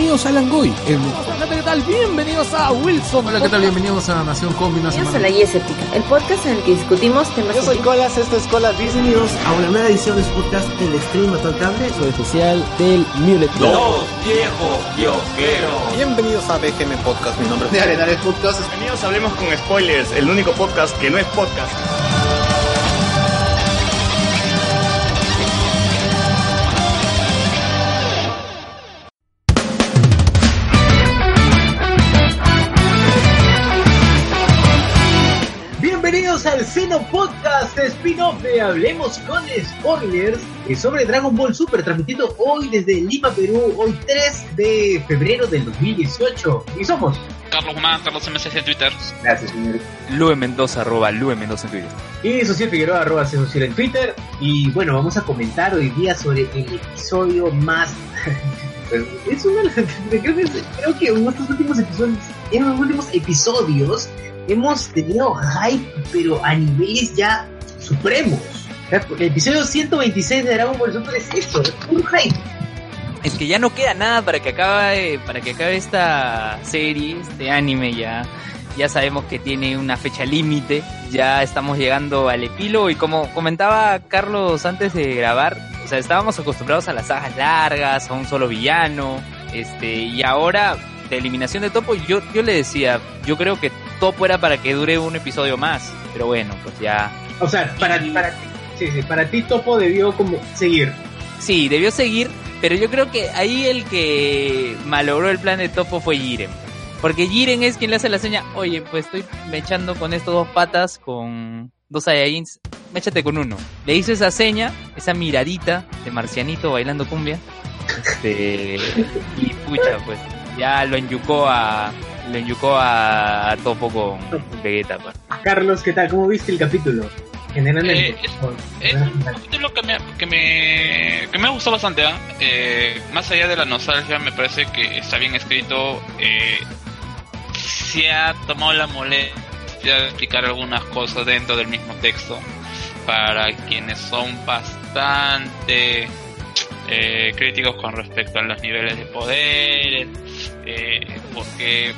Bienvenidos a Langoy. El... ¿Qué tal? Bienvenidos a Wilson. Hola, ¿qué tal? Bienvenidos a Nación Combinación. Bienvenidos a La Guía Escéptica, el podcast en el que discutimos temas Yo soy Colas, esto es Colas. Bienvenidos a una nueva edición de podcast El Stream Cable. Soy especial del Mulet. Dos viejos kiosqueros. Bienvenidos a BGM Podcast. Mi nombre es de Arenales Podcast. Bienvenidos a Hablemos con Spoilers, el único podcast que no es podcast. Al Seno Podcast, spin-off de Hablemos con Spoilers eh, sobre Dragon Ball Super, transmitiendo hoy desde Lima, Perú, hoy 3 de febrero del 2018. Y somos Carlos Guzmán, Carlos MSC en Twitter. Gracias, señor. Lue Mendoza, arroba Lue Mendoza en Twitter. Y Social Figueroa, arroba Social en Twitter. Y bueno, vamos a comentar hoy día sobre el episodio más. pues, es uno de los. Creo que, creo que en estos últimos episodios. En los últimos episodios hemos tenido hype, pero a niveles ya supremos. El episodio 126 de Dragon Ball Super es eso, es un hype. Es que ya no queda nada para que acabe, para que acabe esta serie, este anime ya. Ya sabemos que tiene una fecha límite, ya estamos llegando al epílogo y como comentaba Carlos antes de grabar, o sea, estábamos acostumbrados a las sagas largas, a un solo villano, este, y ahora de eliminación de Topo, yo, yo le decía, yo creo que Topo era para que dure un episodio más, pero bueno, pues ya. O sea, para, para, sí, sí, para ti Topo debió como seguir. Sí, debió seguir, pero yo creo que ahí el que malogró el plan de Topo fue Jiren. Porque Jiren es quien le hace la seña, oye, pues estoy mechando con estos dos patas, con dos Saiyajins, méchate con uno. Le hizo esa seña, esa miradita de marcianito bailando cumbia. Este, y pucha, pues ya lo enyucó a lo enyucó a, a Topo con Vegeta. Pues. Carlos, ¿qué tal? ¿Cómo viste el capítulo? Generalmente. Eh, es, es un capítulo que me, que me, que me ha gustado bastante. ¿ah? Eh, más allá de la nostalgia, me parece que está bien escrito. Eh, se ha tomado la molestia de explicar algunas cosas dentro del mismo texto para quienes son bastante eh, críticos con respecto a los niveles de poder, eh, porque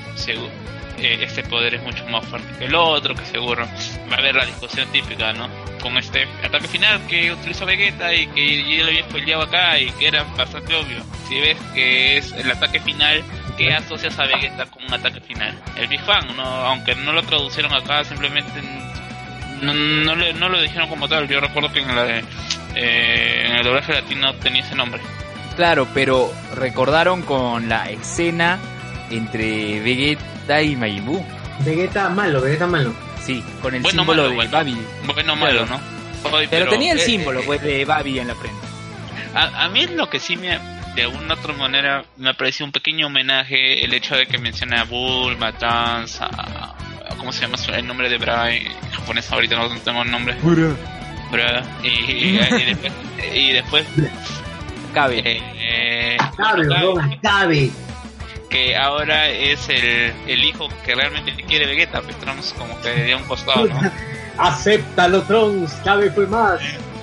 eh, este poder es mucho más fuerte que el otro, que seguro va a haber la discusión típica, ¿no? Con este ataque final que utilizó Vegeta y que yo lo había spoileado acá y que era bastante obvio. Si ves que es el ataque final, ¿qué asocias a Vegeta con un ataque final? El Big Bang, ¿no? aunque no lo traducieron acá, simplemente no, no, le- no lo dijeron como tal. Yo recuerdo que en, la, eh, en el doblaje latino tenía ese nombre. Claro, pero recordaron con la escena entre Vegeta y Majin Buu. Vegeta malo, Vegeta malo. Sí, con el Bueno, símbolo malo, de bueno. Babi. Bueno, malo, ¿no? Pero, tenía el eh, símbolo eh, pues de Babi en la frente. A, a mí lo que sí me, de alguna otra manera, me pareció un pequeño homenaje el hecho de que menciona a Bulma, Trunks, a, a- ¿cómo se llama el nombre de Bra en japonés? Ahorita no tengo el nombre. Bra. Y, y, y después, y después Cabe. eh, eh, cabe. Que ahora es el, el hijo que realmente quiere Vegeta, pues Trunks como que de un costado, ¿no? Acéptalo, Trunks, cabe fue más.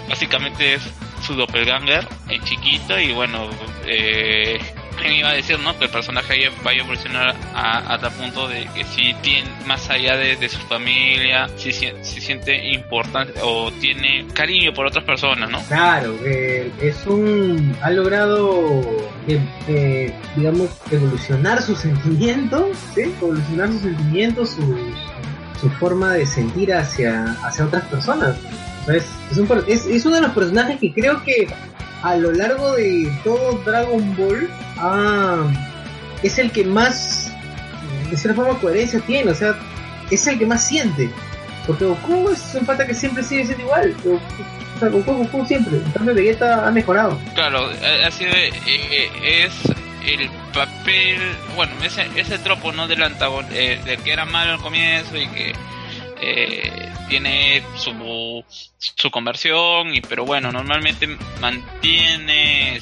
básicamente es su doppelganger en chiquito y bueno eh, ¿quién iba a decir no que el personaje vaya a evolucionar a, a tal punto de que si tiene más allá de, su familia si, si, si siente importante o tiene cariño por otras personas no Claro, eh, es un. ha logrado, eh, eh, digamos, evolucionar sus sentimientos, ¿sí? Evolucionar sus sentimientos, su, forma de sentir hacia, hacia otras personas. Es, es uno de los personajes que creo que a lo largo de todo Dragon Ball ah, es el que más, de cierta forma, coherencia tiene. O sea, es el que más siente. Porque Goku es un pata que siempre sigue siendo igual. O sea, Goku, siempre. En cambio, Vegeta ha mejorado. Claro, ha sido, eh, es el papel, bueno, ese, ese tropo no del antagonista, eh, del que era malo al comienzo y que eh, tiene su, su conversión, y pero bueno, normalmente mantiene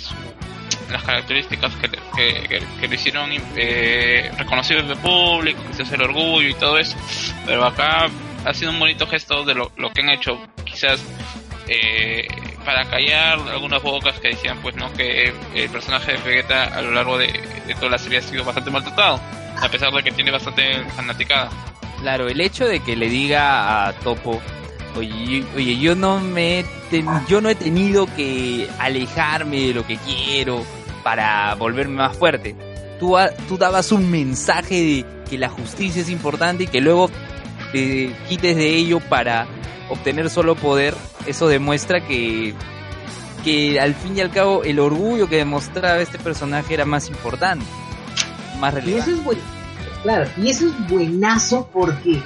las características que, que, que, le hicieron eh, reconocido del público, que es el orgullo y todo eso, pero acá ha sido un bonito gesto de lo, lo que han hecho, quizás eh, para callar algunas bocas que decían pues no que el personaje de Vegeta a lo largo de, toda la serie ha sido bastante maltratado, a pesar de que tiene bastante fanaticada. Claro, el hecho de que le diga a Topo, oye, oye yo no me yo no he tenido que alejarme de lo que quiero para volverme más fuerte. Tú, tú dabas un mensaje de que la justicia es importante y que luego te quites de ello para obtener solo poder, eso demuestra que, que al fin y al cabo el orgullo que demostraba este personaje era más importante, más relevante. Y eso es claro, y eso es buenazo porque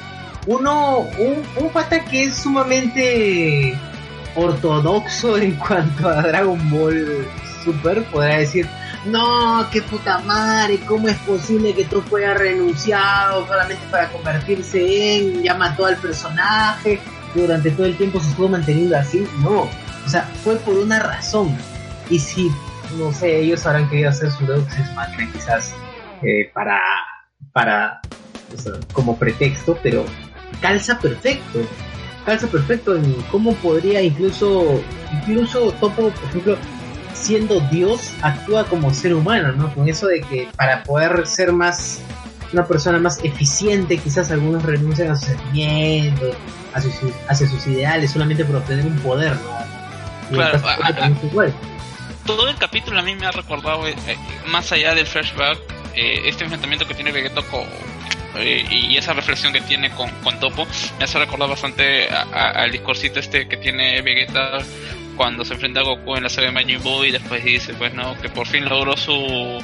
uno, un, un pata que es sumamente ortodoxo en cuanto a Dragon Ball Super podrá decir, no, qué puta madre, ¿cómo es posible que tú fueras renunciado solamente para convertirse en, ya mató al personaje, durante todo el tiempo se estuvo manteniendo así? No, o sea, fue por una razón. Y si, no sé, ellos habrán querido hacer su Deus Ex quizás eh, para, para, como pretexto, pero calza perfecto. Calza perfecto en cómo podría incluso, incluso Topo, por ejemplo, siendo Dios, actúa como ser humano, ¿no? Con eso de que para poder ser más una persona más eficiente, quizás algunos renuncian a sus sentimientos, hacia sus, ideales, solamente por obtener un poder, ¿no? Claro, todo el capítulo a mí me ha recordado, eh, eh, más allá del flashback, eh, este enfrentamiento que tiene Vegeta con, y esa reflexión que tiene con, con Topo me hace recordar bastante al discursito este que tiene Vegeta cuando se enfrenta a Goku en la serie Majin Buu y después dice pues no que por fin logró su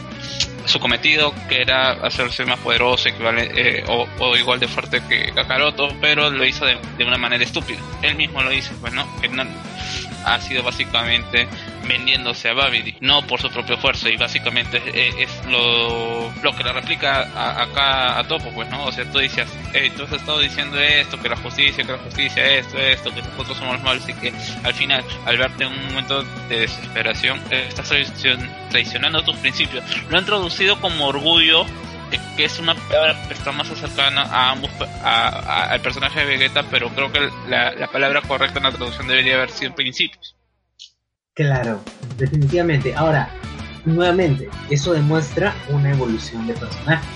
su cometido que era hacerse más poderoso eh, o, igual de fuerte que Kakaroto pero lo hizo de, de, una manera estúpida. Él mismo lo dice pues no que no, ha sido básicamente vendiéndose a Babidi, no por su propio esfuerzo, y básicamente es, lo, lo, que le replica acá a Topo, pues, ¿no? O sea, tú dices, hey, tú has estado diciendo esto, que la justicia, que la justicia, esto, esto, que nosotros somos malos, y que al final, al verte en un momento de desesperación, estás traicionando tus principios. Lo han introducido como orgullo que es una palabra que está más cercana a ambos al personaje de Vegeta pero creo que la, la, palabra correcta en la traducción debería haber sido principios claro definitivamente ahora nuevamente eso demuestra una evolución de personaje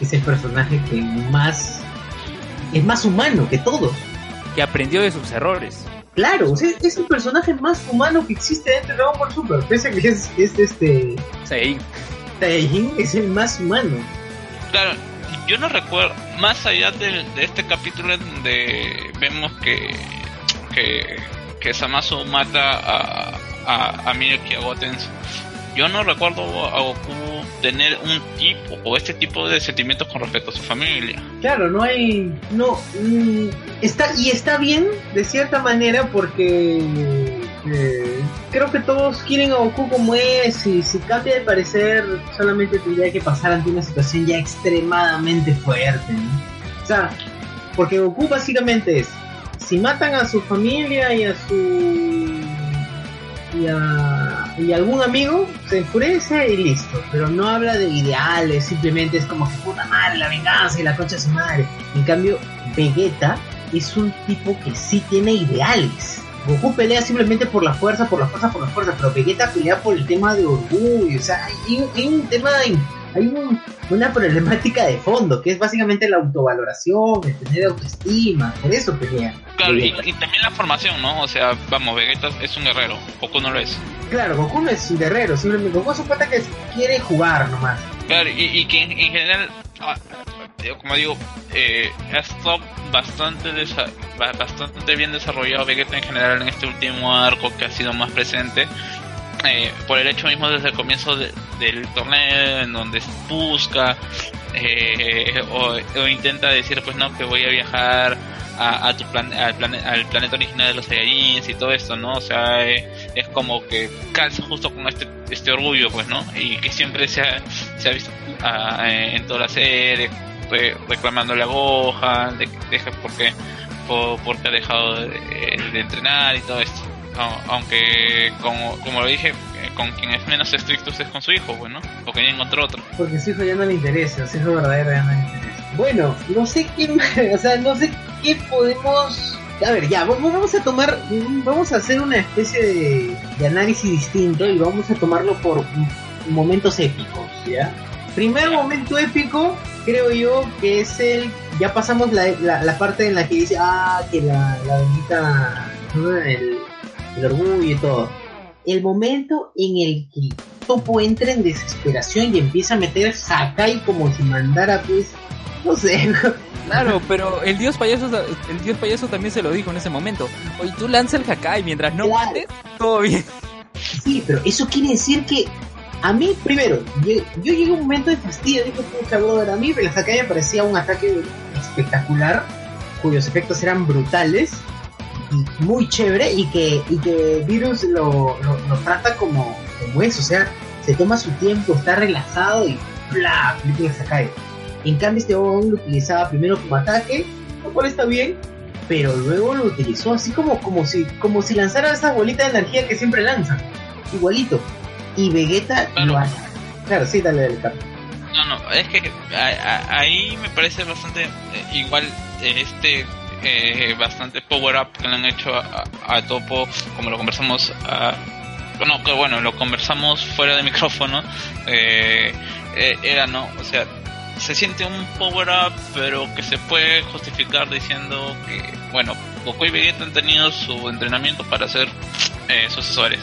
es el personaje que más es más humano que todos que aprendió de sus errores Claro, es el personaje más humano que existe dentro de Dragon Ball Super. Pese que es, es este. Saiyajin. Saiyajin es el más humano. Claro, yo no recuerdo, más allá de, este capítulo en donde vemos que, que, que Samasu mata a, a, a Miyuki a yo no recuerdo a Goku tener un tipo o este tipo de sentimientos con respecto a su familia. Claro, no hay, no, mm, está y está bien de cierta manera porque eh, creo que todos quieren a Goku como es y si cambia de parecer solamente tendría que pasar ante una situación ya extremadamente fuerte. O sea, porque Goku básicamente es, si matan a su familia y a su y a, y algún amigo se enfurece y listo, pero no habla de ideales, simplemente es como que puta madre, la venganza y la concha de su madre. En cambio, Vegeta es un tipo que sí tiene ideales Goku pelea simplemente por la fuerza, por la fuerza, por la fuerza, pero Vegeta pelea por el tema de orgullo, o sea, hay, un tema, hay una problemática de fondo, que es básicamente la autovaloración, el tener autoestima, por eso pelea. Claro, y, también la formación, ¿no? O sea, vamos, Vegeta es un guerrero, Goku no lo es. Claro, Goku no es un guerrero, simplemente Goku es un pata que quiere jugar nomás. Claro, y, que en, general, ah, como digo, eh, ha estado bastante, bastante bien desarrollado Vegeta en general en este último arco que ha sido más presente. Eh, por el hecho mismo desde el comienzo del torneo en donde busca eh, o, intenta decir pues no que voy a viajar a, tu plan, al, al, planeta original de los Saiyajins y todo esto, ¿no? O sea, eh, es como que calza justo con este, este orgullo, pues, ¿no? Y que siempre se ha, visto ah, en toda la serie, reclamándole a Gohan, de, deja porque, por, porque ha dejado de, entrenar y todo esto. Aunque, como, como lo dije, eh, con quien es menos estricto es con su hijo, bueno, pues, porque ya encontró otro. Porque su hijo ya no le interesa, su hijo verdadero ya no le interesa. Bueno, no sé qué, o sea, no sé qué podemos a ver, ya, vamos a tomar, vamos a hacer una especie de, análisis distinto y vamos a tomarlo por momentos épicos, ¿ya? Primer momento épico, creo yo que es el, ya pasamos la, la, parte en la que dice, ah, que la, la bendita, el, el orgullo y todo. El momento en el que Topo entra en desesperación y empieza a meter Sakai como si mandara pues no sé. Claro, pero el dios payaso el dios payaso también se lo dijo en ese momento. Oye, tú lanza el Hakai mientras no mates, todo bien. Sí, pero eso quiere decir que a mí, primero, yo, llegué a un momento de fastidio, digo, pucha, brother, a mí el Hakai me parecía un ataque espectacular, cuyos efectos eran brutales, muy chévere, y que, y que Virus lo, lo, trata como, como eso, o sea, se toma su tiempo, está relajado y bla, el Hakai en cambio, este Obon lo utilizaba primero como ataque, lo cual está bien, pero luego lo utilizó así como, como, si, como si lanzara esa bolita de energía que siempre lanza. Igualito. Y Vegeta lo hace. Claro, sí, dale, del No, no, es que ahí me parece bastante eh, igual este eh, bastante power up que le han hecho a, Topo, como lo conversamos a, no, que bueno, lo conversamos fuera de micrófono, eh, era, ¿no? O sea, se siente un power up, pero que se puede justificar diciendo que, bueno, Goku y Vegeta han tenido su entrenamiento para ser eh, sucesores.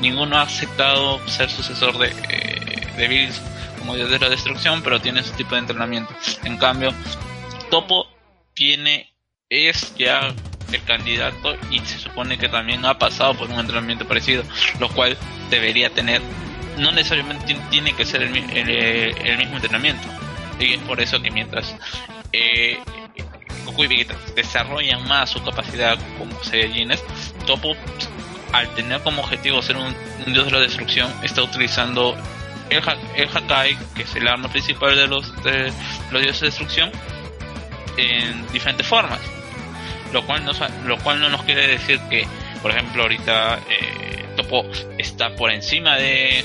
Ninguno ha aceptado ser sucesor de, eh, de Bills como dios de la destrucción, pero tiene su tipo de entrenamiento. En cambio, Topo tiene, es ya el candidato y se supone que también ha pasado por un entrenamiento parecido, lo cual debería tener, no necesariamente tiene que ser el, el mismo entrenamiento, y es por eso que mientras eh, Goku y Vegeta desarrollan más su capacidad como Saiyajines, Topo, al tener como objetivo ser un, dios de la destrucción, está utilizando el, el Hakai, que es el arma principal de los, de los dioses de destrucción, en diferentes formas. Lo cual, no, lo cual no nos quiere decir que, por ejemplo, ahorita eh, Topo está por encima de.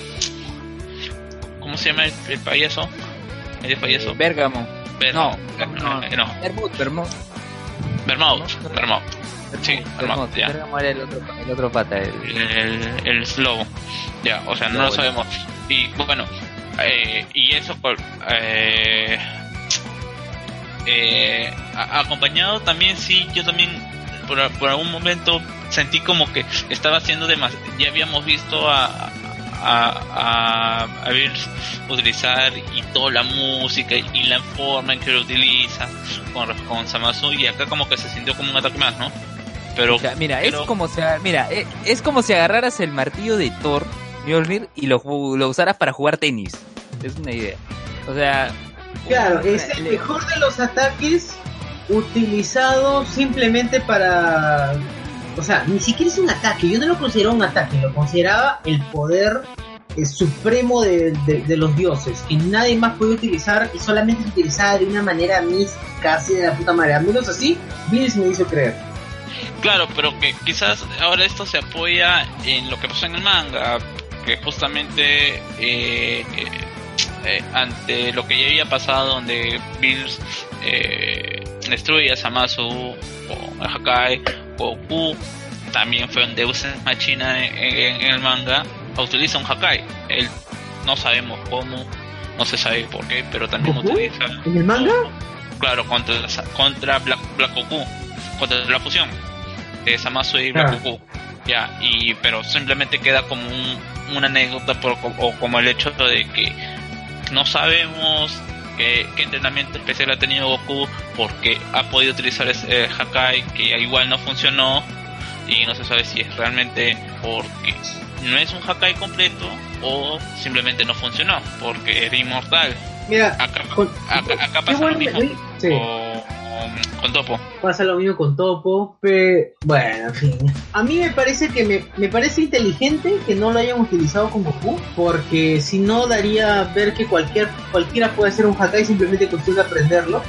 ¿Cómo se llama el payaso? medio fallezo. Bergamo. no, no, no. Vermouth, Vermouth. Vermouth, Sí, Vermouth, ya. Bergamo era el otro, el otro pata. El, el, slow. Ya, o sea, no lo sabemos. Y bueno, eh, y eso por. Eh, eh, acompañado también, sí, yo también por, por algún momento sentí como que estaba haciendo demasiado. Ya habíamos visto a, a, a, ver utilizar y toda la música y la forma en que lo utiliza con, con Samasu y acá como que se sintió como un ataque más, ¿no? Pero mira, es como si mira, es, es, como si agarraras el martillo de Thor, Mjolnir y lo, lo usaras para jugar tenis. Es una idea. O sea, claro, es el mejor de los ataques utilizado simplemente para o sea, ni siquiera es un ataque, yo no lo considero un ataque, lo consideraba el poder eh, supremo de, los dioses, que nadie más puede utilizar y solamente se utilizaba de una manera mística, así de la puta madre. Al menos así, Bills me hizo creer. Claro, pero que quizás ahora esto se apoya en lo que pasó en el manga, que justamente eh, eh, ante lo que ya había pasado, donde Bills destruye a Samasu o a Hakai Goku también fue un Deus Machina en, en, el manga, utiliza un Hakai. Él no sabemos cómo, no se sabe por qué, pero también utiliza. ¿En el manga? Claro, contra, contra Black, Black Goku, contra la fusión de Samasu y Black ah. Goku. Ya, y, pero simplemente queda como un, una anécdota por, o como el hecho de que no sabemos qué, entrenamiento especial ha tenido Goku, porque ha podido utilizar ese Hakai que igual no funcionó y no se sabe si es realmente porque no es un Hakai completo o simplemente no funcionó porque era inmortal. Mira, acá, acá, pasa lo mismo con Topo. Pasa lo mismo con Topo, pero bueno, en fin. A mí me parece que me, me parece inteligente que no lo hayan utilizado con Goku, porque si no daría ver que cualquier cualquiera puede hacer un Hakai simplemente cuestión de aprenderlo.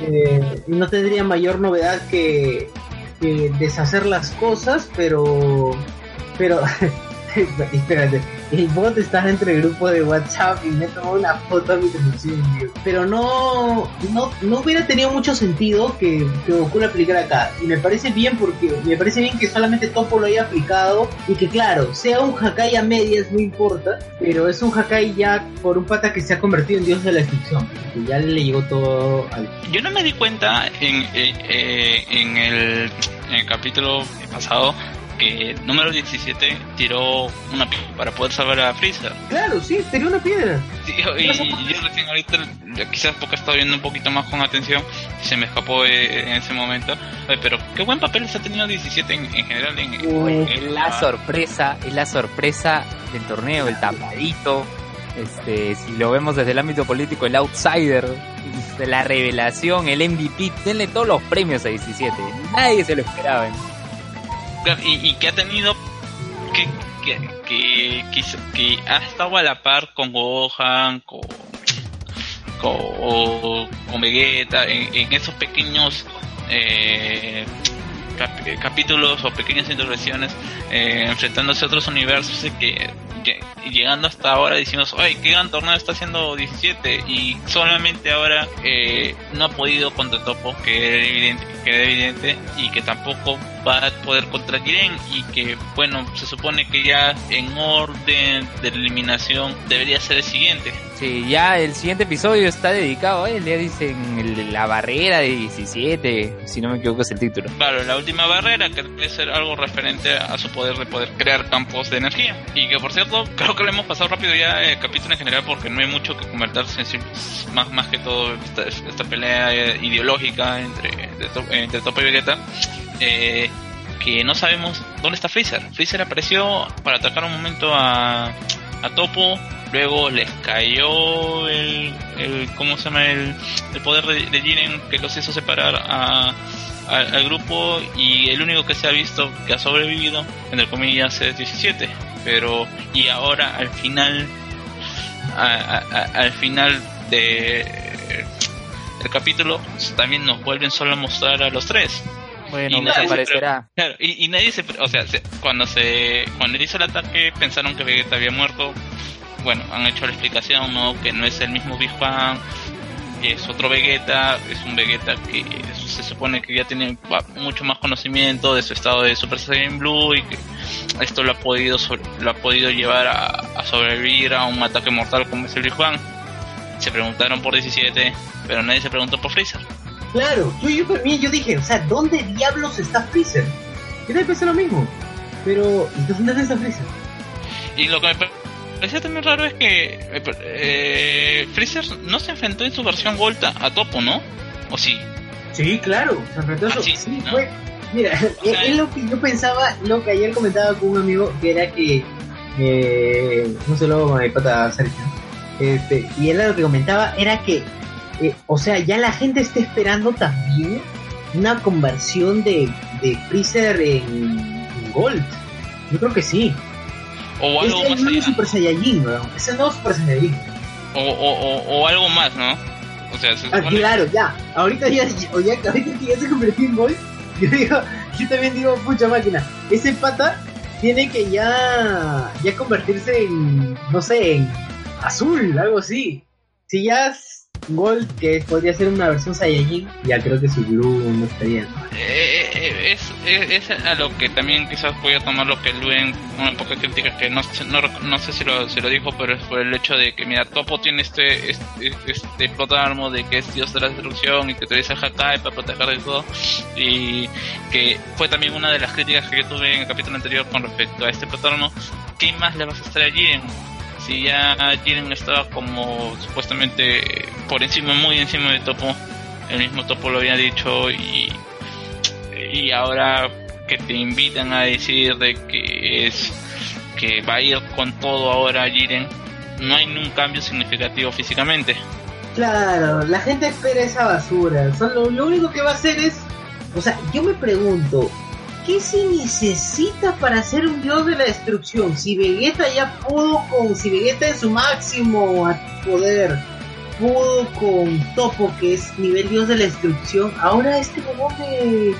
Eh, no tendría mayor novedad que deshacer las cosas, pero pero espérate, el bot está entre el grupo de WhatsApp y me tomó una foto a mi tío. Pero no, no, no hubiera tenido mucho sentido que, que Goku lo aplicara acá. Y me parece bien porque me parece bien que solamente Topo lo haya aplicado y que claro, sea un Hakai a medias, no importa, pero es un Hakai ya por un pata que se ha convertido en dios de la destrucción, que ya le llegó todo al... Yo no me di cuenta en, eh, eh, en el capítulo pasado que número 17 tiró una piedra para poder salvar a Freezer. Claro, sí, tiró una piedra. Sí, y, y yo recién ahorita, quizás porque estaba viendo un poquito más con atención, se me escapó eh, en ese momento. Pero qué buen papel está teniendo 17 en, en general. En, en- Es la sorpresa, es la sorpresa del torneo, el tapadito. Este, si lo vemos desde el ámbito político, el outsider, la revelación, el MVP, denle todos los premios a 17. Nadie se lo esperaba. ¿eh? Y, y que ha tenido que, que, que ha estado a la par con Gohan, con con, con Vegeta, en, en esos pequeños eh, cap- eh, capítulos o pequeñas introducciones eh, enfrentándose a otros universos y que, llegando hasta ahora decimos, ay, qué gran torneo está haciendo 17 y solamente ahora eh, no ha podido contra Topo, que era evidente, que era evidente y que tampoco va a poder contra Jiren y que bueno, se supone que ya en orden de eliminación debería ser el siguiente. Sí, ya el siguiente episodio está dedicado a él, ya dicen el- la barrera de 17, si no me equivoco es el título. Claro, la última barrera que debe ser algo referente a su poder de poder crear campos de energía. Y que por cierto, creo que lo hemos pasado rápido ya el capítulo en general porque no hay mucho que comentar, sensi- más, más que todo esta, esta pelea eh, ideológica entre, entre Topo y Vegeta. Eh, que no sabemos dónde está Freezer. Freezer apareció para atacar un momento a, a Topo, luego les cayó el, el ¿cómo se llama? El, el poder de, de Jiren que los hizo separar a, al, al grupo y el único que se ha visto que ha sobrevivido, entre comillas, es 17. Pero, y ahora al final, a- al final de el capítulo, también nos vuelven solo a mostrar a los tres. Bueno, Y desaparecerá. Claro, y, y nadie se, o sea, se- cuando se, cuando hizo el ataque pensaron que Vegeta había muerto. Bueno, han hecho la explicación, ¿no? Que no es el mismo Big Bang, que es otro Vegeta, es un Vegeta que se supone que ya tiene mucho más conocimiento de su estado de Super Saiyan Blue y que esto lo ha podido, sobre- lo ha podido llevar a, a sobrevivir a un ataque mortal como es el Big Bang. Se preguntaron por 17, pero nadie se preguntó por Freezer. Claro, yo, yo también yo dije, o sea, ¿dónde diablos está Freezer? Yo también pensé lo mismo. Pero, ¿y dónde está Freezer? Y lo que me parecía también raro es que eh, eh, Freezer no se enfrentó en su versión Volta a Topo, ¿no? ¿O sí? Sí, claro, se enfrentó a Ah, sí, sí, ¿no? fue. Mira, es, es lo que yo pensaba, lo que ayer comentaba con un amigo, que era que. Eh, no se lo con mi pata Sergio. Este, y él lo que comentaba era que. eh, o sea, ya la gente está esperando también una conversión de, de Freezer en, en Gold. Yo creo que sí. O Es algo el más nuevo allá. Super Saiyajin, weón. Es el nuevo Super Saiyajin. O, o, o, o algo más, ¿no? O sea, se Ah, claro, ya. Ahorita ya, o ya, ahorita que ya se convirtió en gol, yo digo, yo también digo, pucha máquina, ese pata tiene que ya, ya convertirse en, no sé, en azul, algo así. Si ya Gold, que podría ser una versión Saiyajin, ya creo que su Blue no estaría. ¿no? Eh, eh, es, es, a lo que también quizás voy a tomar lo que Luen, una poca crítica que no, no, no sé si lo, si lo dijo, pero por el hecho de que, mira, Topo tiene este, este, este plotarmo de que es dios de la destrucción y que utiliza Hakai para proteger de todo. Y que fue también una de las críticas que yo tuve en el capítulo anterior con respecto a este plotarmo. ¿Qué más le vas a estar a Jiren? Si ya Jiren estaba como supuestamente por encima, muy encima de Topo, el mismo Topo lo había dicho y y ahora que te invitan a decir de que es que va a ir con todo ahora Jiren no hay un cambio significativo físicamente Claro, la gente espera esa basura. Lo único que va a hacer es. O sea, yo me pregunto, ¿qué se necesita para ser un dios de la destrucción? Si Vegeta ya pudo con. Si Vegeta en su máximo poder pudo con Topo, que es nivel dios de la destrucción, ahora este huevón de.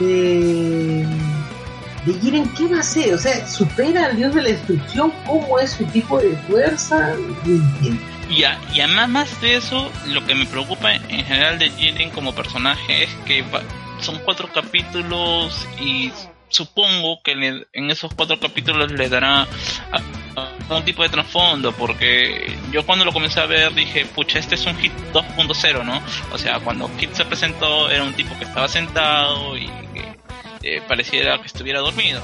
de. de Jiren, ¿qué va a hacer? O sea, supera al dios de la destrucción, ¿cómo es su tipo de fuerza? No entiendo. Y, y además más de eso, lo que me preocupa en general de Jiren como personaje es que son cuatro capítulos y supongo que en esos cuatro capítulos le dará un tipo de trasfondo porque yo cuando lo comencé a ver dije pucha este es un hit 2.0 no o sea cuando Hit se presentó era un tipo que estaba sentado y que eh, pareciera que estuviera dormido.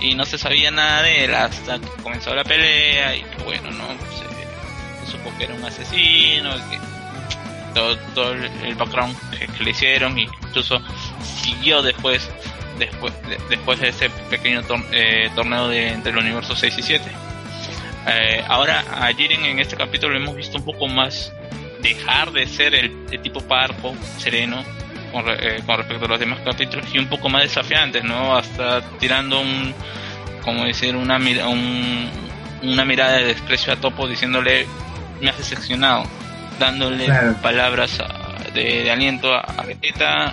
Y no se sabía nada de él hasta que comenzó la pelea y que bueno no se, supo que era un asesino que todo, el background que, le hicieron y incluso siguió después después de, después de ese pequeño eh, torneo de entre el universo 6 y 7 eh, ahora a Jiren en este capítulo lo hemos visto un poco más dejar de ser el, tipo parco sereno con, eh, con, respecto a los demás capítulos y un poco más desafiantes no hasta tirando un como decir una un, una mirada de desprecio a Topo diciéndole me has decepcionado dándole palabras de, aliento a, Vegeta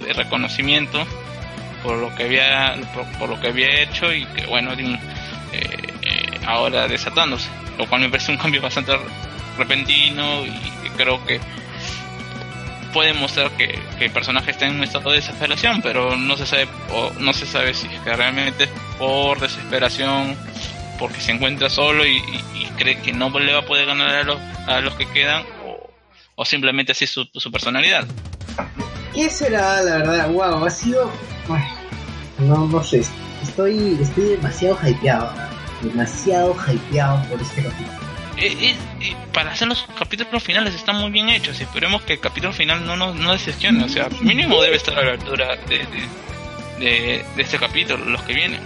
o de reconocimiento por lo que había por, lo que había hecho y que bueno eh, eh, ahora desatándose lo cual me parece un cambio bastante repentino y creo que puede mostrar que, el personaje está en un estado de desesperación pero no se sabe o no se sabe si es que realmente es por desesperación porque se encuentra solo y, cree que no le va a poder ganar a los, a los que quedan o simplemente así su, su personalidad. ¿Qué será, la verdad? Wow, ha sido. no, no sé. Estoy, estoy demasiado hypeado. Demasiado hypeado por este capítulo. Eh, eh, eh, para hacer los capítulos finales están muy bien hechos. Esperemos que el capítulo final no nos no decepcione. O sea, mínimo debe estar a la altura de, de, de, este capítulo, los que vienen.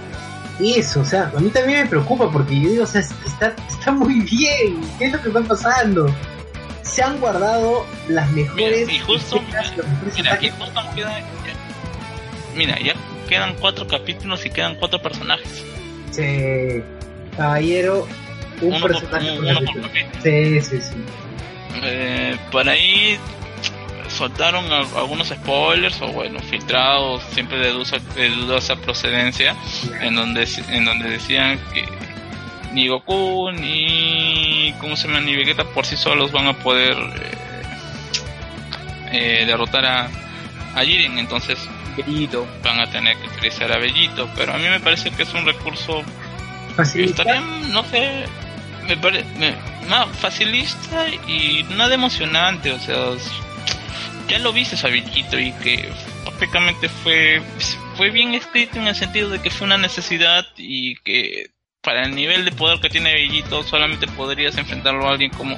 Eso, o sea, a mí también me preocupa porque yo digo, o sea, está, está muy bien. ¿Qué es lo que está pasando? Se han guardado las mejores. Mira, y justo, mira, mira, ya quedan cuatro capítulos y quedan cuatro personajes. Sí, caballero, un personaje. uno por capítulo. Sí, sí, sí. Eh, por ahí soltaron algunos spoilers o bueno filtrados siempre de dudosa, procedencia en donde en donde decían que ni Goku ni ¿cómo se llama? ni Vegeta por sí solos van a poder eh, eh, derrotar a, a Jiren entonces Bellito. van a tener que utilizar a Bellito pero a mí me parece que es un recurso estaría no sé me parece más facilista y nada emocionante o sea ya lo viste a Bellito y que prácticamente fue fue bien escrito en el sentido de que fue una necesidad y que para el nivel de poder que tiene Bellito, solamente podrías enfrentarlo a alguien como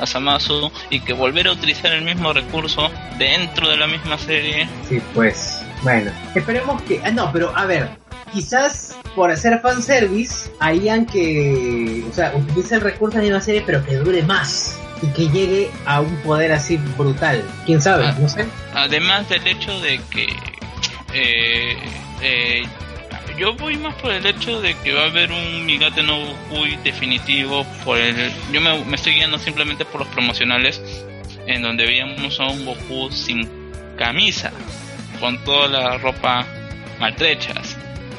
a, Samasu y que volver a utilizar el mismo recurso dentro de la misma serie. Sí, pues, bueno, esperemos que. Ah, no, pero a ver, quizás por hacer fanservice harían que. O sea, utilice el recurso de una serie, pero que dure más y que llegue a un poder así brutal. ¿Quién sabe? Ah, no sé. Además del hecho de que. Eh, eh, yo voy más por el hecho de que va a haber un Migate no Goku definitivo. Por el, yo me, estoy guiando simplemente por los promocionales, en donde veíamos a un Goku sin camisa, con toda la ropa maltrechas.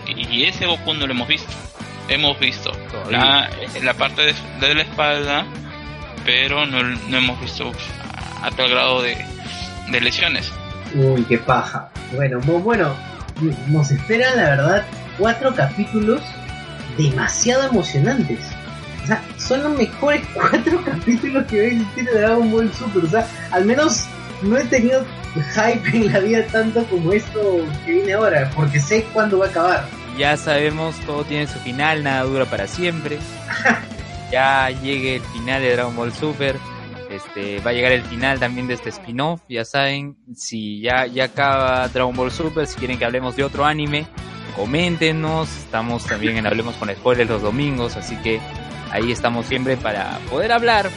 Y ese Goku no lo hemos visto. Hemos visto la, la parte de, la espalda, pero no, no hemos visto a, tal grado de, de lesiones. Uy, qué paja. Bueno, bueno, nos esperan la verdad cuatro capítulos demasiado emocionantes. O sea, son los mejores cuatro capítulos que a existir de Dragon Ball Super. O sea, al menos no he tenido hype en la vida tanto como esto que viene ahora, porque sé cuándo va a acabar. Ya sabemos, todo tiene su final, nada dura para siempre. ya llegue el final de Dragon Ball Super. Este, va a llegar el final también de este spin-off, ya saben, si ya, ya acaba Dragon Ball Super, si quieren que hablemos de otro anime, coméntenos, estamos también en Hablemos con Spoilers los domingos, así que ahí estamos siempre para poder hablar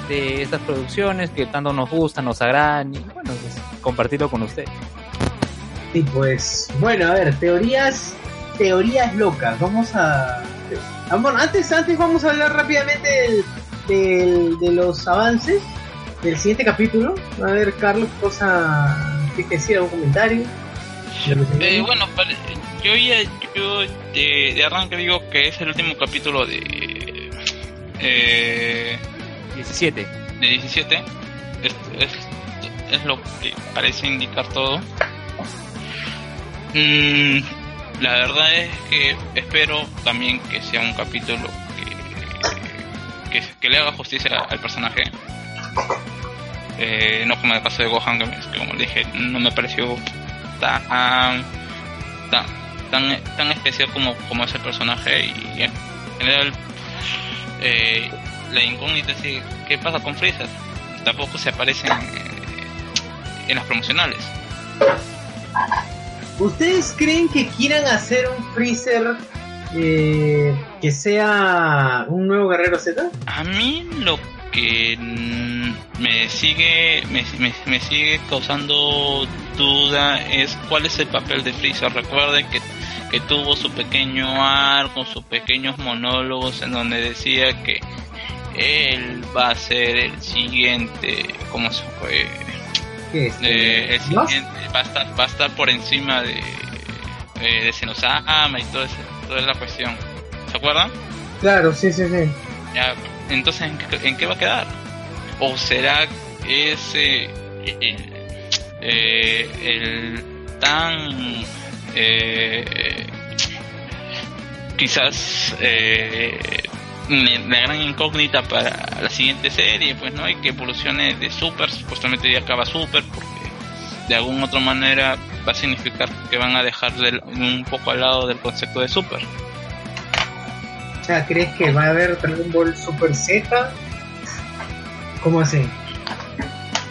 este, estas producciones que tanto nos gustan, nos agradan y bueno, pues, compartirlo con ustedes. Sí, pues, bueno, a ver, teorías, teorías locas. Vamos a, ah, bueno, antes, antes vamos a hablar rápidamente del, del- de los avances del siguiente capítulo. A ver, Carlos, cosa que decir, algún comentario. Eh, bueno, pare- yo ya yo de, de arranque digo que es el último capítulo de eh, 17. de 17. Es, es, es lo que parece indicar todo. Mm, la verdad es que espero también que sea un capítulo que, que, que le haga justicia al personaje. Eh, no como el caso de Gohan, que como le dije, no me pareció tan tan tan, tan especial como, como ese personaje y en general eh, la incógnita es qué pasa con Freezer tampoco se aparecen eh, en las promocionales ¿Ustedes creen que quieran hacer un Freezer eh, que sea un nuevo Guerrero Z? a mí lo que mm, me sigue me, me- me sigue causando duda es cuál es el papel de Freezer recuerden que que tuvo su pequeño arco, sus pequeños monólogos en donde decía que él va a ser el siguiente, ¿cómo se fue? ¿Qué es? Eh, el siguiente va a estar, va a estar por encima de, eh, de Senosama y todo ese- toda la cuestión. ¿Se acuerdan? Claro, sí, sí, sí. Ya, entonces, ¿en qué, en qué va a quedar? ¿O será ese el, eh, el tan eh, quizás eh, la gran incógnita para la siguiente serie, pues no, y que evolucione de Super, supuestamente ya acaba Super, porque de alguna otra manera va a significar que van a dejar del- un poco al lado del concepto de Super. Sea, ¿crees que va a haber Dragon Ball Super Z? ¿Cómo así?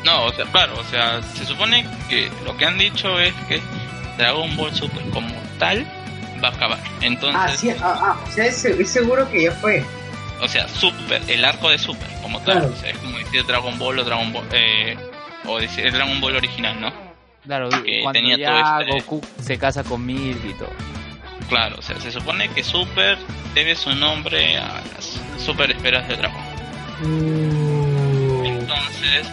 No, o sea, claro, o sea, se supone que lo que han dicho es que Dragon Ball Super como tal va a acabar. Entonces, Ah, sí, ah, ah, o sea, es, es seguro que ya fue. o sea, Super, el arco de Super como tal, Claro. o sea, es como decir Dragon Ball o Dragon Ball, eh, o decir el Dragon Ball original, ¿no? Claro, Que cuando tenía ya todo este- Goku se casa con Milk y todo. Claro, o sea, se supone que Super debe su nombre a las super esperas de Dragon. Mm, Entonces,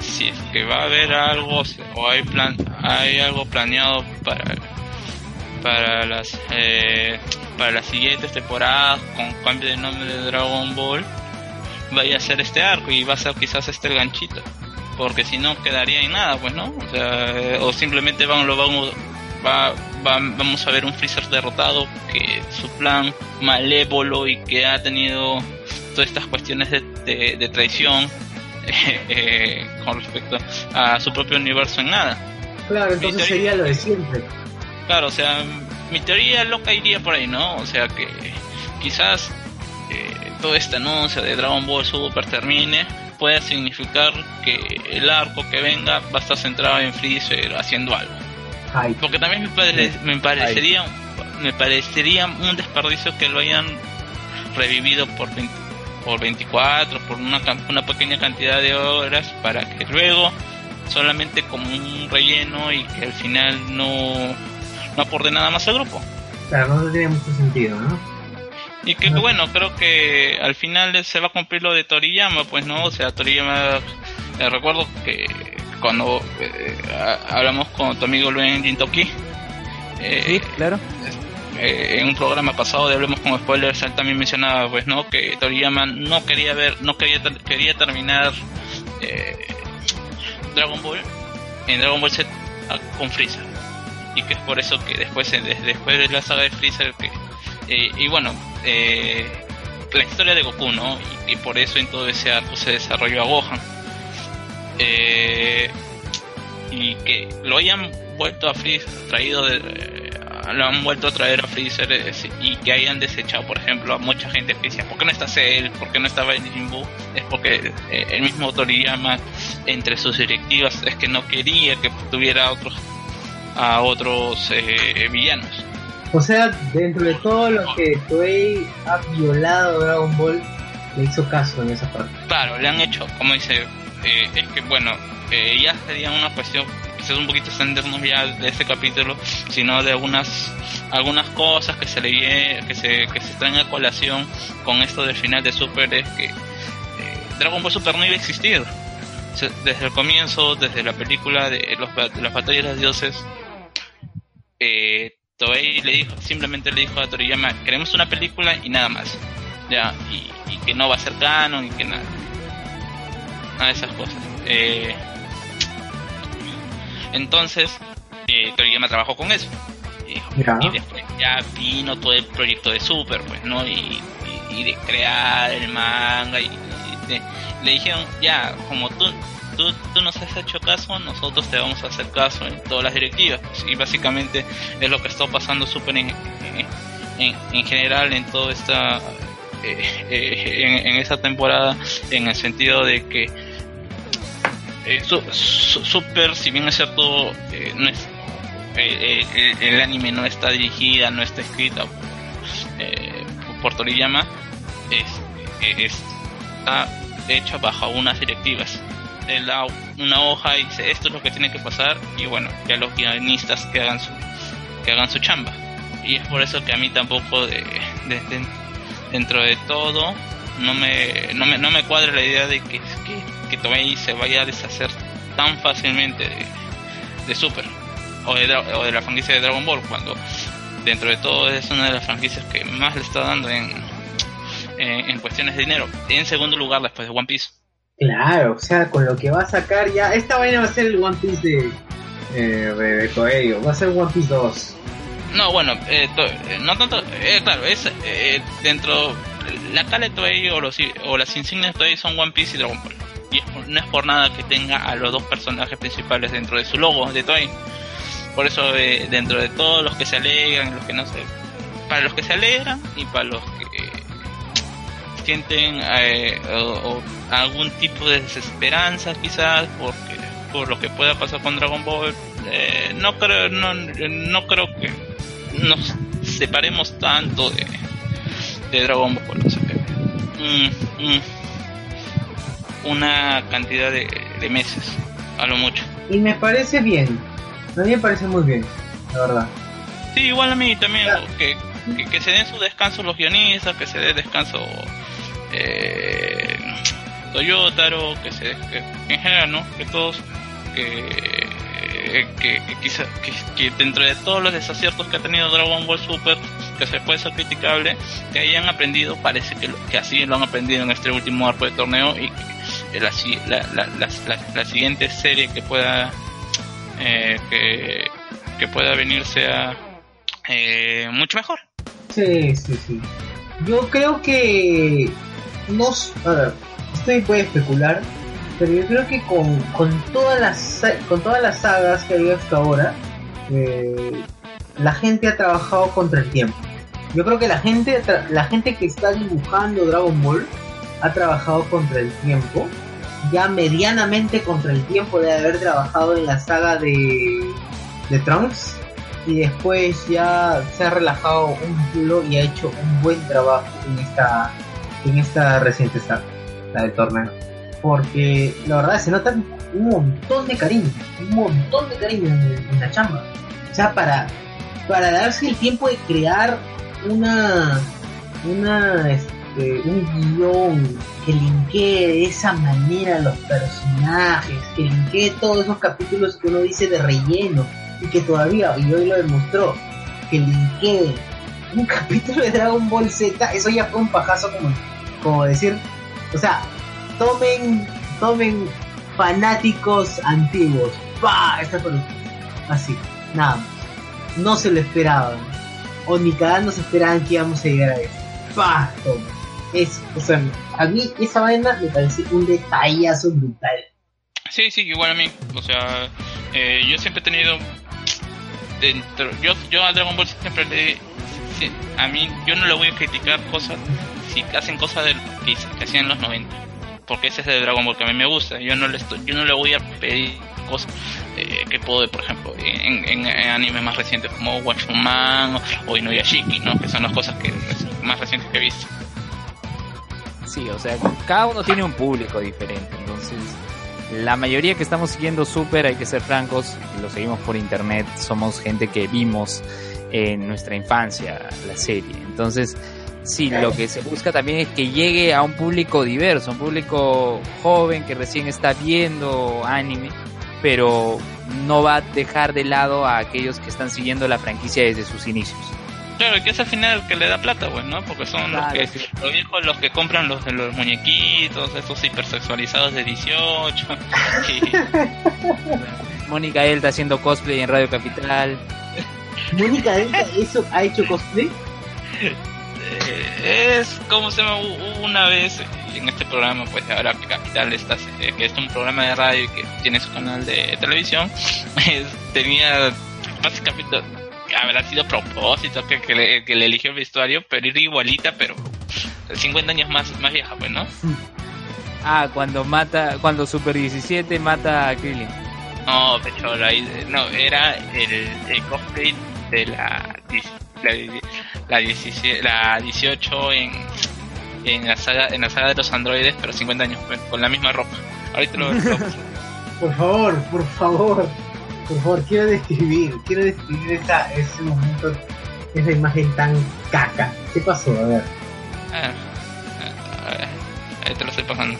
si es que va a haber algo o hay plan, hay algo planeado para para las eh, para las siguientes temporadas con cambio de nombre de Dragon Ball, vaya a ser este arco y va a ser quizás este el ganchito, porque si no quedaría en nada, pues no, o sea, eh, o simplemente van lo vamos va, va- vamos a ver un Freezer derrotado que su plan malévolo y que ha tenido todas estas cuestiones de, de- de traición eh, con respecto a su propio universo en nada. claro, entonces teoría- sería lo de siempre. Claro, o sea, mi teoría loca iría por ahí, ¿no? O sea que quizás eh, todo este anuncio de Dragon Ball Super termine puede significar que el arco que venga va a estar centrado en Freezer haciendo algo. Hype. Porque también me, pare- me parecería me parecería un desperdicio que lo hayan revivido por 20 por 24 por una, una pequeña cantidad de horas para que luego solamente como un relleno y que al final no no aporte nada más al grupo. Claro, no tendría mucho sentido, ¿no? y que bueno creo que al final se va a cumplir lo de Toriyama pues no o sea Toriyama eh, recuerdo que cuando eh, ha- hablamos con tu amigo Luen Jintoki eh, Sí, claro. eh, en un programa pasado de Hablemos con Spoilers, él también mencionaba, pues, ¿no? Que Toriyama no quería ver, no quería, ter- quería terminar eh, Dragon Ball en Dragon Ball Z a- con Freezer. Y que es por eso que después, después de la saga de Freezer, que, eh, y bueno, eh, la historia de Goku, ¿no? Y, y por eso en todo ese arco se desarrolló a Gohan. Eh, y que lo hayan vuelto a Freezer, traído de, eh, lo han vuelto a traer a Freezer eh, y que hayan desechado, por ejemplo, a mucha gente que decía, ¿por qué no está Cell? ¿Por qué no estaba en Jimbo? Es porque eh, el mismo Toriyama, entre sus directivas, es que no quería que tuviera a otros, a otros eh, villanos. O sea, dentro de todo lo que Toei ha violado Dragon Ball, le hizo caso en esa parte. Claro, le han hecho, como dice, eh, es que bueno, eh, ya sería una cuestión, quizás un poquito extendernos ya de este capítulo, sino de algunas algunas cosas que se le que se, que se traen a colación con esto del final de Super es que eh, Dragon Ball Super no iba a existir. Desde el comienzo, desde la película de, los, de las batallas de los dioses, eh, Toei le dijo, simplemente le dijo a Toriyama, queremos una película y nada más. Ya, y, que no va a ser canon y que nada. De esas cosas. Eh, entonces, eh, Toriyama trabajó con eso. Y, después ya vino todo el proyecto de Super, pues, ¿no? Y, de crear el manga y, le dijeron, ya, como tú, tú, tú nos has hecho caso, nosotros te vamos a hacer caso en todas las directivas. y básicamente es lo que está pasando Super en, en, general en toda esta... Eh, eh, en, esa temporada en el sentido de que eh, Super si bien es cierto no es eh, eh, el, anime no está dirigida, no está escrita eh, por Toriyama, es, está hecha bajo unas directivas. Él da una hoja y dice esto es lo que tiene que pasar y bueno, ya los guionistas que hagan su, que hagan su chamba. Y es por eso que a mí tampoco de, dentro de todo no me, no me, no me cuadra la idea de que, que, que Toei se vaya a deshacer tan fácilmente de, de Super o de, la franquicia de Dragon Ball, cuando dentro de todo es una de las franquicias que más le está dando en, en, cuestiones de dinero. En segundo lugar, después de One Piece. Claro, o sea, con lo que va a sacar ya. Esta vaina va a ser el One Piece de, eh, de, Toei, va a ser One Piece 2. No, bueno, eh, eh, no tanto. claro, es dentro. La cara de Toei o, los, o las insignias de Toei son One Piece y Dragon Ball. Y no es por nada que tenga a los dos personajes principales dentro de su logo de Toei. Por eso eh, dentro de todos los que se alegran, los que no se... Para los que se alegran y para los que eh, sienten eh, algún tipo de desesperanza quizás porque por lo que pueda pasar con Dragon Ball no creo no, no creo que nos separemos tanto de, Dragon Ball mm, mm, una cantidad de, de meses a lo mucho y me parece bien a mí me parece muy bien, la verdad. Sí, igual a mí también, que, que, se den su descanso los guionistas, que se dé descanso eh, Toyotaro, que se en general, ¿no? Que todos, que, que, quizá, que, dentro de todos los desaciertos que ha tenido Dragon Ball Super, que se puede ser criticable, que hayan aprendido, parece que, que así lo han aprendido en este último arco de torneo y que la, la, la, la siguiente serie que pueda eh, que, que, pueda venir sea eh, mucho mejor. Sí, sí, sí. Yo creo que no, a ver, esto puede especular, pero yo creo que con, con todas las con todas las sagas que ha habido hasta ahora, eh, la gente ha trabajado contra el tiempo. Yo creo que la gente la gente que está dibujando Dragon Ball ha trabajado contra el tiempo ya medianamente contra el tiempo de haber trabajado en la saga de, de Trunks y después ya se ha relajado un culo y ha hecho un buen trabajo en esta en esta reciente saga, la del torneo. Porque la verdad se nota un montón de cariño, un montón de cariño en, la chamba. O sea, para, para darse el tiempo de crear una, una, un guion que linkee de esa manera los personajes, que linkee todos esos capítulos que uno dice de relleno y que todavía, hoy lo demostró, que linkee un capítulo de Dragon Ball Z, eso ya fue un pajazo como, como decir, o sea, tomen, tomen fanáticos antiguos, ¡pah! Esta así, nada más. No se lo esperaban, o ni cada no se esperaban que íbamos a llegar a eso. ¡Pah! Es, o sea, a mí esa vaina me parece un detallazo brutal. Sí, sí, igual a mí. O sea, eh, yo siempre he tenido. Dentro, yo, yo a Dragon Ball siempre le. a mí, yo no le voy a criticar cosas si hacen cosas del, que, hacían en los 90. Porque ese es el Dragon Ball que a mí me gusta. Yo no le, estoy, yo no le voy a pedir cosas eh, que puedo, por ejemplo, en, en, animes más recientes como Watchman o, o Inuyashiki, ¿no? Que son las cosas que más recientes que he visto. Sí, o sea, cada uno tiene un público diferente, entonces la mayoría que estamos siguiendo Super, hay que ser francos, lo seguimos por internet, somos gente que vimos en nuestra infancia la serie, entonces sí, lo que se busca también es que llegue a un público diverso, un público joven que recién está viendo anime, pero no va a dejar de lado a aquellos que están siguiendo la franquicia desde sus inicios. Claro, que es al final que le da plata, pues, ¿no? Porque son los, que, los viejos los que compran los, los muñequitos, esos hipersexualizados de 18. Mónica Delta haciendo cosplay en Radio Capital. ¿Mónica Delta eso ha hecho cosplay? Eh, es como se llama una vez en este programa, pues ahora que Capital está, eh, que es un programa de radio y que tiene su canal de televisión, tenía básicamente habrá sido propósito que, que, le, que le eligió el vestuario, pero era igualita, pero 50 años más, más vieja, pues, ¿no? Ah, cuando mata, cuando Super 17 mata a Krillin. No, pero ahí, no, era el, el cosplay de la, la, la, 17, la 18 en, en, la saga, en la saga de los androides, pero 50 años, pues, con la misma ropa. Ahorita lo, lo Por favor, por favor. Por favor, quiero describir, quiero describir esta, ese momento, esa imagen tan caca. ¿Qué pasó? A ver. Ah, a ver, ahí te lo estoy pasando.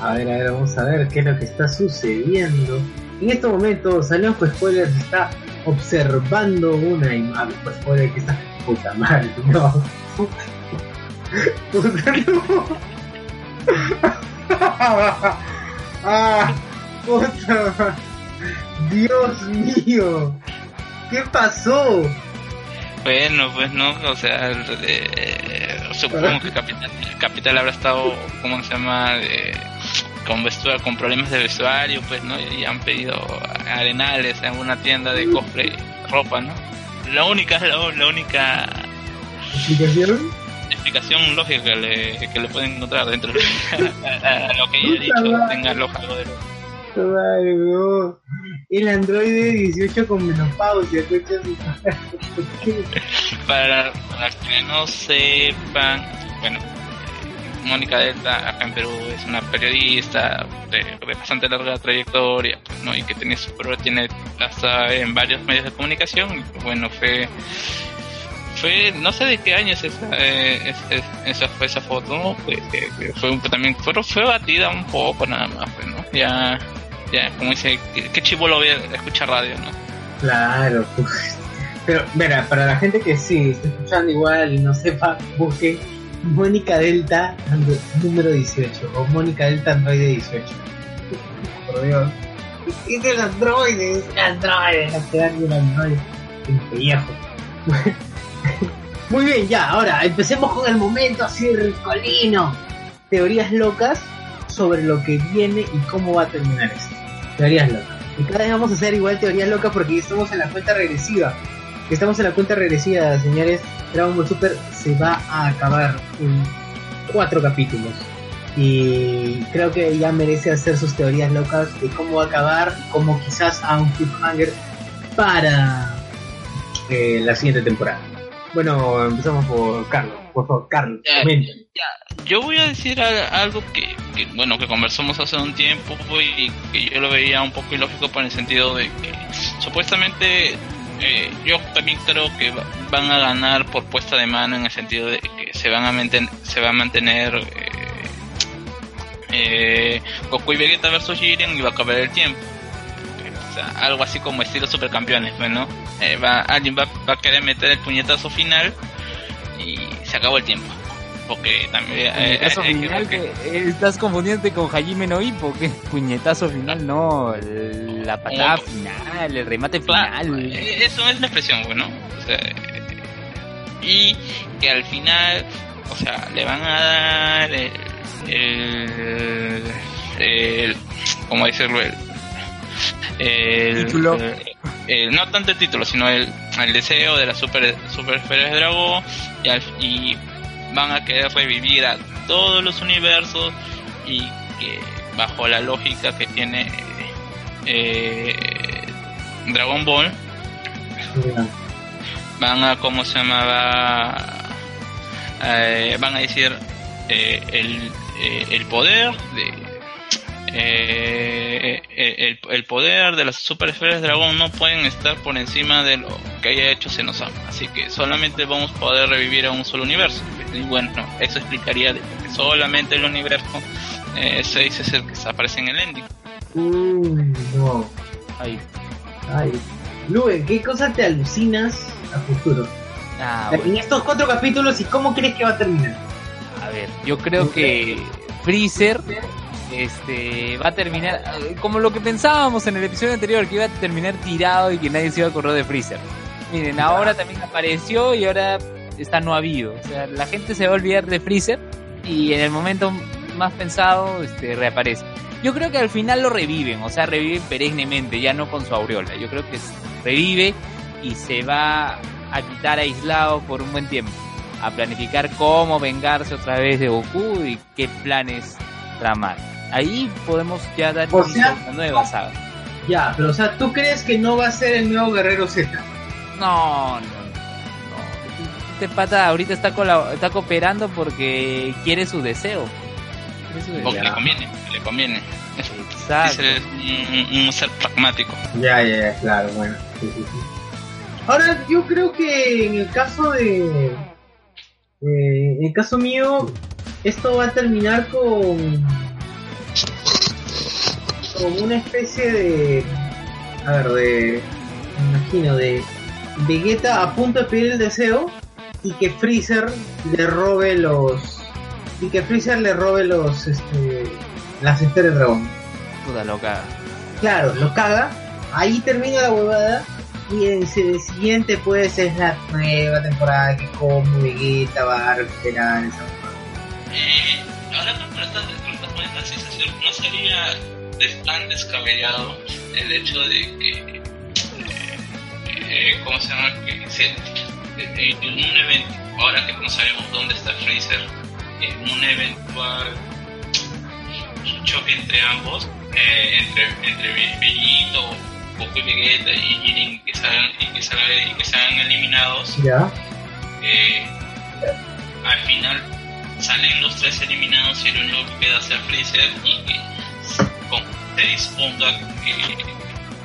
A ver, a ver, vamos a ver qué es lo que está sucediendo. En este momento, Salemos Spoilers está observando una imagen. Pues spoiler que está puta madre, no. Puta no. ah, puta madre. Dios mío, ¿qué pasó? Bueno, pues no, o sea, eh, supongo que Capital, Capital habrá estado, ¿cómo se llama? Eh, con vestuario, con problemas de vestuario, pues, ¿no? Y han pedido arenales en una tienda de cosplay, ropa, ¿no? La única, la, la única ¿Explicación? explicación lógica que le, que le pueden encontrar dentro de lo que ella ha dicho, tenga lógica de lo El androide 18 con menopausia, para, para que no sepan, bueno, eh, Mónica Delta acá en Perú es una periodista de, bastante larga trayectoria, pues, ¿no? Y que tiene su tiene hasta en varios medios de comunicación, y pues, bueno, fue fue no sé de qué año es esa eh, es, es, esa fue esa foto ¿no? fue, un- también fue, fue batida un poco nada más pues, ¿no? ya ya como dice qué, qué chivo lo voy a escuchar radio no Claro, pues. Pero, mira, para la gente que sí está escuchando igual y no sepa, busquen Mónica Delta número 18 o Mónica Delta androide 18. Por Dios. Es el androide, es el androide, la que el androide. El pellejo. Muy bien, ya, ahora empecemos con el momento así ricolino. Teorías locas sobre lo que viene y cómo va a terminar esto. Teorías locas. Y cada vez vamos a hacer igual teorías locas porque estamos en la cuenta regresiva. Estamos en la cuenta regresiva, señores. Dragon Ball Super se va a acabar en cuatro capítulos. Y creo que ya merece hacer sus teorías locas de cómo va a acabar, como quizás a un cliffhanger para eh, la siguiente temporada. Bueno, empezamos por Carlos. Por favor, Carlos, Ya, comenta. yo voy a decir al- algo que, que, bueno que conversamos hace un tiempo y que yo lo veía un poco ilógico por el sentido de que supuestamente eh, yo también creo que va- van a ganar por puesta de mano en el sentido de que se van a mantener se va a mantener eh, eh, Goku y Vegeta versus Jiren y va a acabar el tiempo algo así como estilo supercampeones pues, ¿no? Eh, va, alguien va, va a querer meter el puñetazo final y se acabó el tiempo porque también eh, Puñetazo eh, final, que- que, eh, estás confundiéndote con Hajime no Ippo, que puñetazo final, no, la patada Como- final, el remate Claro, final. eh, eso es una expresión, bueno. O sea, eh, y que al final, o sea, le van a dar el, el, el ¿cómo decirlo? El, el- Título. el- el- no tanto el título, sino el, el deseo de las super, super esferas de dragón y, al- y van a querer revivir a todos los universos y que bajo la lógica que tiene eh, Dragon Ball van a cómo se llamaba Eh, van a decir eh, el, eh, el poder de eh, el, el, poder de las super esferas de dragón no pueden estar por encima de lo que haya hecho Senosama. Así que solamente vamos a poder revivir a un solo universo. Y bueno, eso explicaría de que solamente el universo 6 es el que aparece en el ending. Uy, no. Ay. Ay. Luen, ¿qué cosa te alucinas a futuro? Ah, en estos cuatro capítulos y cómo crees que va a terminar. A ver, yo creo que Freezer este va a terminar como lo que pensábamos en el episodio anterior que iba a terminar tirado y que nadie se iba a acordar de Freezer. Miren, ahora también apareció y ahora está no habido. O sea, la gente se va a olvidar de Freezer y en el momento más pensado este reaparece. Yo creo que al final lo reviven, o sea, reviven perennemente, ya no con su aureola. Yo creo que revive y se va a quitar aislado por un buen tiempo, a planificar cómo vengarse otra vez de Goku y qué planes tramar. Ahí podemos ya dar una nueva saga. Ya, pero o sea, ¿tú crees que no va a ser el nuevo Guerrero Z? No, no. Este pata ahorita está, está cooperando porque quiere su deseo. Porque le conviene, le conviene. Exacto. Es un, ser pragmático. Ya, ya, ya, claro, bueno. Ahora, yo creo que en el caso de. Eh, en el caso mío, esto va a terminar con. con una especie de. A ver, de. Me imagino, de. Vegeta a punto de pedir el deseo y que Freezer le robe los y que Freezer le robe los este, las esferas de dragón. Puta, lo caga. Claro, lo caga. Ahí termina la huevada. Y en el siguiente, pues, es la nueva temporada que como Vegeta va a recuperar esa eh, ahora que me estás, poniendo la sensación, ¿no sería tan descabellado el hecho de que, eh, eh, ¿cómo se llama? Que se, en un evento, ahora que no sabemos dónde está Freezer, en un eventual choque entre ambos, eh, entre, entre Bellito, Goku y Vegeta y Jiren que salgan, y que salgan, y que salgan eliminados, eh, al final salen los tres eliminados y el único que queda sea Freezer y que se disponga que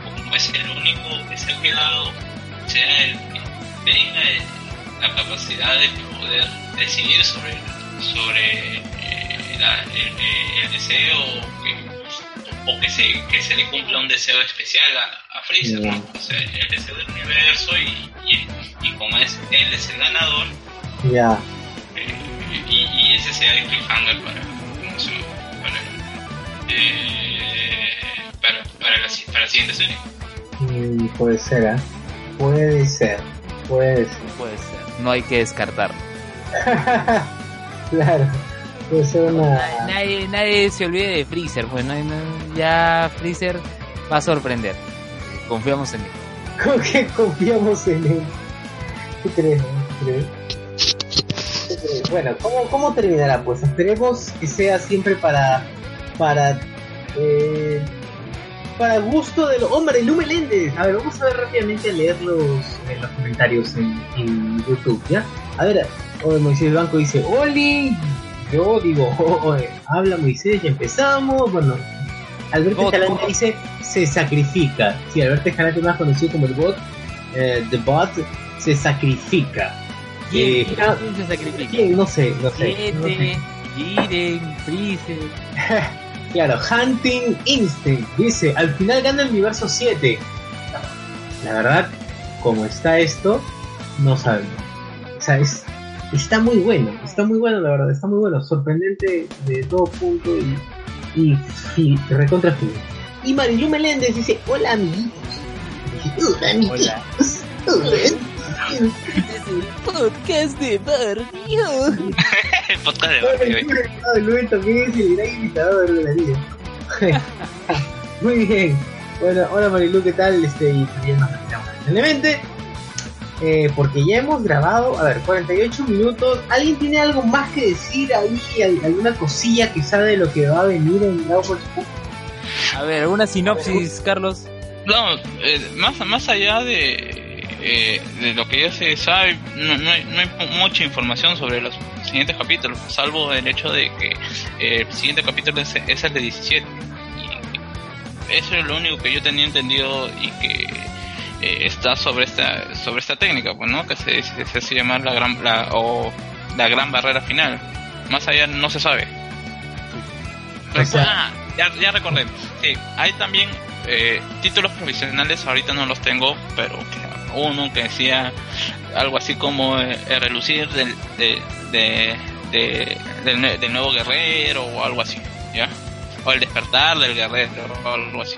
como es el único que se ha quedado, sea el que tenga la capacidad de poder decidir sobre sobre eh, el, deseo o que se, que se le cumpla un deseo especial a, a Freezer, o sea, el deseo del universo y, y, y como es él es el ganador, ya eh, y, ese sea el cliffhanger para, para, eh, para, para, la, para la siguiente serie. Mm, puede ser, ¿eh? Puede ser, puede ser. Puede ser, no hay que descartar. Claro. Pues nadie, nadie, se olvide de Freezer, pues ya Freezer va a sorprender. Confiamos en él. ¿Cómo que confiamos en él? ¿Qué crees? Bueno, ¿cómo, ¿cómo terminará? Pues esperemos que sea siempre para para eh, para gusto del hombre Lu Meléndez. A ver, vamos a ver rápidamente a leer los, eh, los comentarios en, en YouTube, ¿ya? A ver, o Moisés Banco dice, Oli, yo digo, habla Moisés, ya empezamos. Bueno, Alberto Escalante dice, se sacrifica. Sí, Alberto Escalante más conocido como el bot, eh, The Bot, se sacrifica. ¿Quién, eh, se sacrifica? ¿Quién? No sé, no sé. Freezer. claro, Hunting Instinct dice, al final gana el universo 7. La verdad, como está esto, no sabemos. O sea, es está muy bueno, está muy bueno la verdad, está muy bueno, sorprendente de todo punto y, y, y recontra fino. Y Marilu Meléndez dice, hola amigos. Hola amigos. Hola. podcast de barrio. podcast de barrio. Luis también es el gran invitador de la vida. Muy bien. Bueno, hola Marilu, ¿qué tal? Este, y también nos Simplemente eh, porque ya hemos grabado, a ver, 48 minutos. ¿Alguien tiene algo más que decir ahí? ¿Alguna cosilla que sabe de lo que va a venir en Dragon Ball A ver, ¿alguna sinopsis, Carlos? No, eh, más, más allá de, eh, de lo que ya se sabe, no, no, hay, no hay mucha información sobre los siguientes capítulos, salvo el hecho de que eh, el siguiente capítulo es, es el de 17. Y eso es lo único que yo tenía entendido y que eh, está sobre esta sobre esta técnica, pues, ¿no? Que se, se, se hace llamar la gran la, o la gran barrera final. Más allá no se sabe. O sea- ah, ya, ya recordé. Sí, hay también eh, títulos profesionales, ahorita no los tengo, pero que uno que decía algo así como eh, el relucir del, de, de- de- del, del nuevo guerrero o algo así, ¿ya? O el despertar del guerrero o algo así.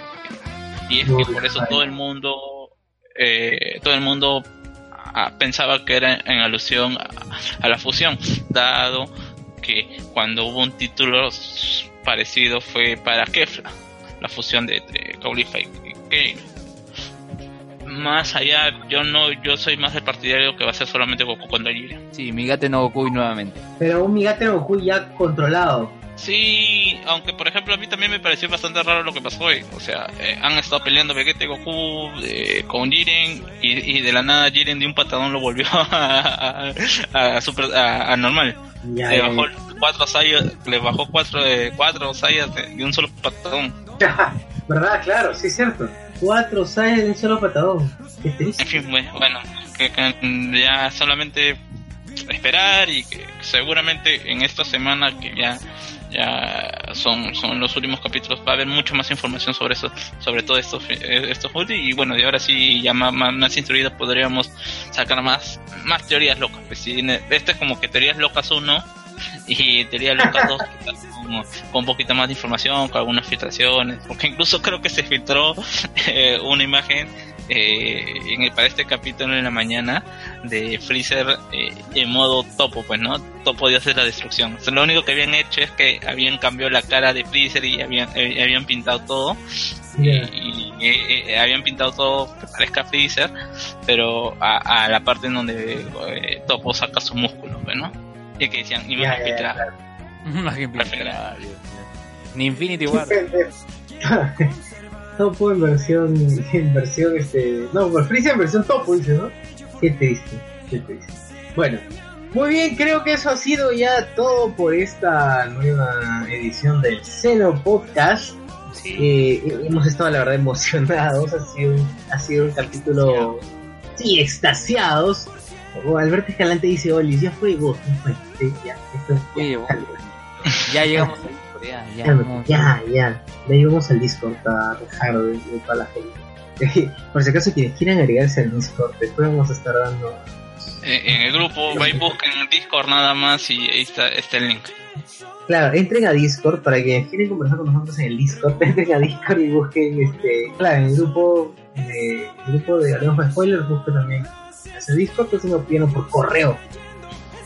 Y es que por eso todo el mundo, eh, todo el mundo ah, pensaba que era en alusión a, a la fusión, dado que cuando hubo un título parecido fue para Kefla, la fusión de, de Caulifla y y Kale. Más allá, yo no, yo soy más del partidario que va a ser solamente Goku contra Jiren. Sí, Migate no Goku nuevamente. Pero un Migate no Goku ya controlado. Sí, aunque por ejemplo a mí también me pareció bastante raro lo que pasó hoy. O sea, eh, han estado peleando Vegeta y Goku eh, con Jiren y, y de la nada Jiren de un patadón lo volvió a, a, a super, a, a normal. Ya, le bajó cuatro sayas, le bajó cuatro, eh, cuatro sayas de, de un solo patadón. ¿Verdad? Claro, sí es cierto. Cuatro sayas de un solo patadón. En fin, bueno, ya solamente esperar y que seguramente en esta semana que ya ya son son los últimos capítulos va a haber mucha más información sobre eso sobre todo estos eh, estos y bueno y ahora sí ya más, más, instruidos podríamos sacar más más teorías locas. Pues ne- este es como que teorías locas 1 y teorías locas 2 como, con un poquito más de información con algunas filtraciones porque incluso creo que se filtró eh, una imagen eh, en el- para este capítulo en la mañana de Freezer eh, en modo topo, pues, ¿no? Topo de la destrucción. O sea, lo único que habían hecho es que habían cambiado la cara de Freezer y habían, eh, habían pintado todo. Y, y, eh, eh, habían pintado todo que parezca Freezer, pero a, a la parte en donde Topo saca su músculo, pues, ¿no? Y que decían, Ya, imagen filtrada. Filtrada. Ni Infinity War. Topo en versión, en versión este, no, por Freezer en versión Topo dice, ¿no? Qué triste, qué triste. Bueno, muy bien, creo que eso ha sido ya todo por esta nueva edición del Xeno Podcast. Eh, hemos estado la verdad emocionados, ha sido, un- ha sido un capítulo, sí, extasiados. O Alberto Escalante dice, Oli, ya fue vos, ya fue, sí, ya, esto es- Oye, bueno, ya llegamos a Discord, ya, ya, Ya, ya, vamos al Discord a dejar de, de toda la gente. Por si acaso quienes quieran agregarse al Discord, después vamos a estar dando. Eh, en el grupo, va y busquen el Discord nada más y ahí está, está el link. Claro, entren a Discord para quienes quieren conversar con nosotros en el Discord. Entren a Discord y busquen, este, claro, en el grupo de, el grupo de Hablemos de Spoilers, busquen también ese Discord, que se me pidieron por correo.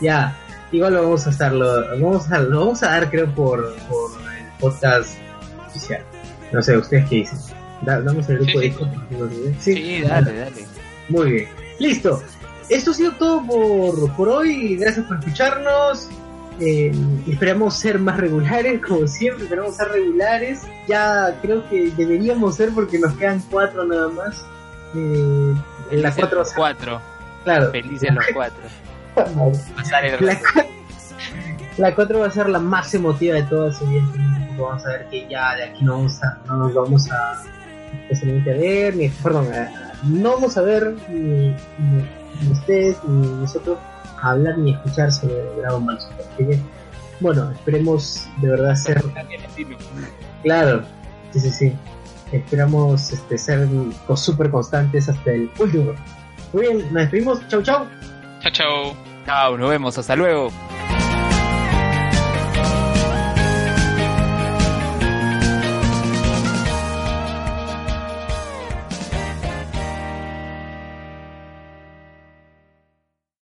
Ya, igual lo vamos a estar, lo, vamos a, lo vamos a dar creo por, por el podcast oficial. No sé, ¿ustedes qué dicen? Da- damos el grupo Sí, de sí. ¿sí? Sí, dale, dale. Muy bien. Listo. Esto ha sido todo por, por hoy. Gracias por escucharnos. Eh, esperamos ser más regulares, como siempre, esperamos ser regulares. Ya creo que deberíamos ser porque nos quedan cuatro nada más. Eh, en las cuatro, cuatro. Claro. Felices los cuatro. La, 4 va a ser la más emotiva de todas, evidentemente, vamos a ver que ya de aquí no, vamos a, no nos vamos a especialmente a ver, ni, perdón, no vamos a ver ni, ni- ni ustedes ni nosotros hablar ni escuchar sobre Dragon Ball Super. Así que, bueno, esperemos de verdad ser, claro, sí, sí, sí, esperamos este, ser súper constantes hasta el último. Muy bien, nos despedimos, chau chau. Chao, chao. Chao, nos vemos, hasta luego.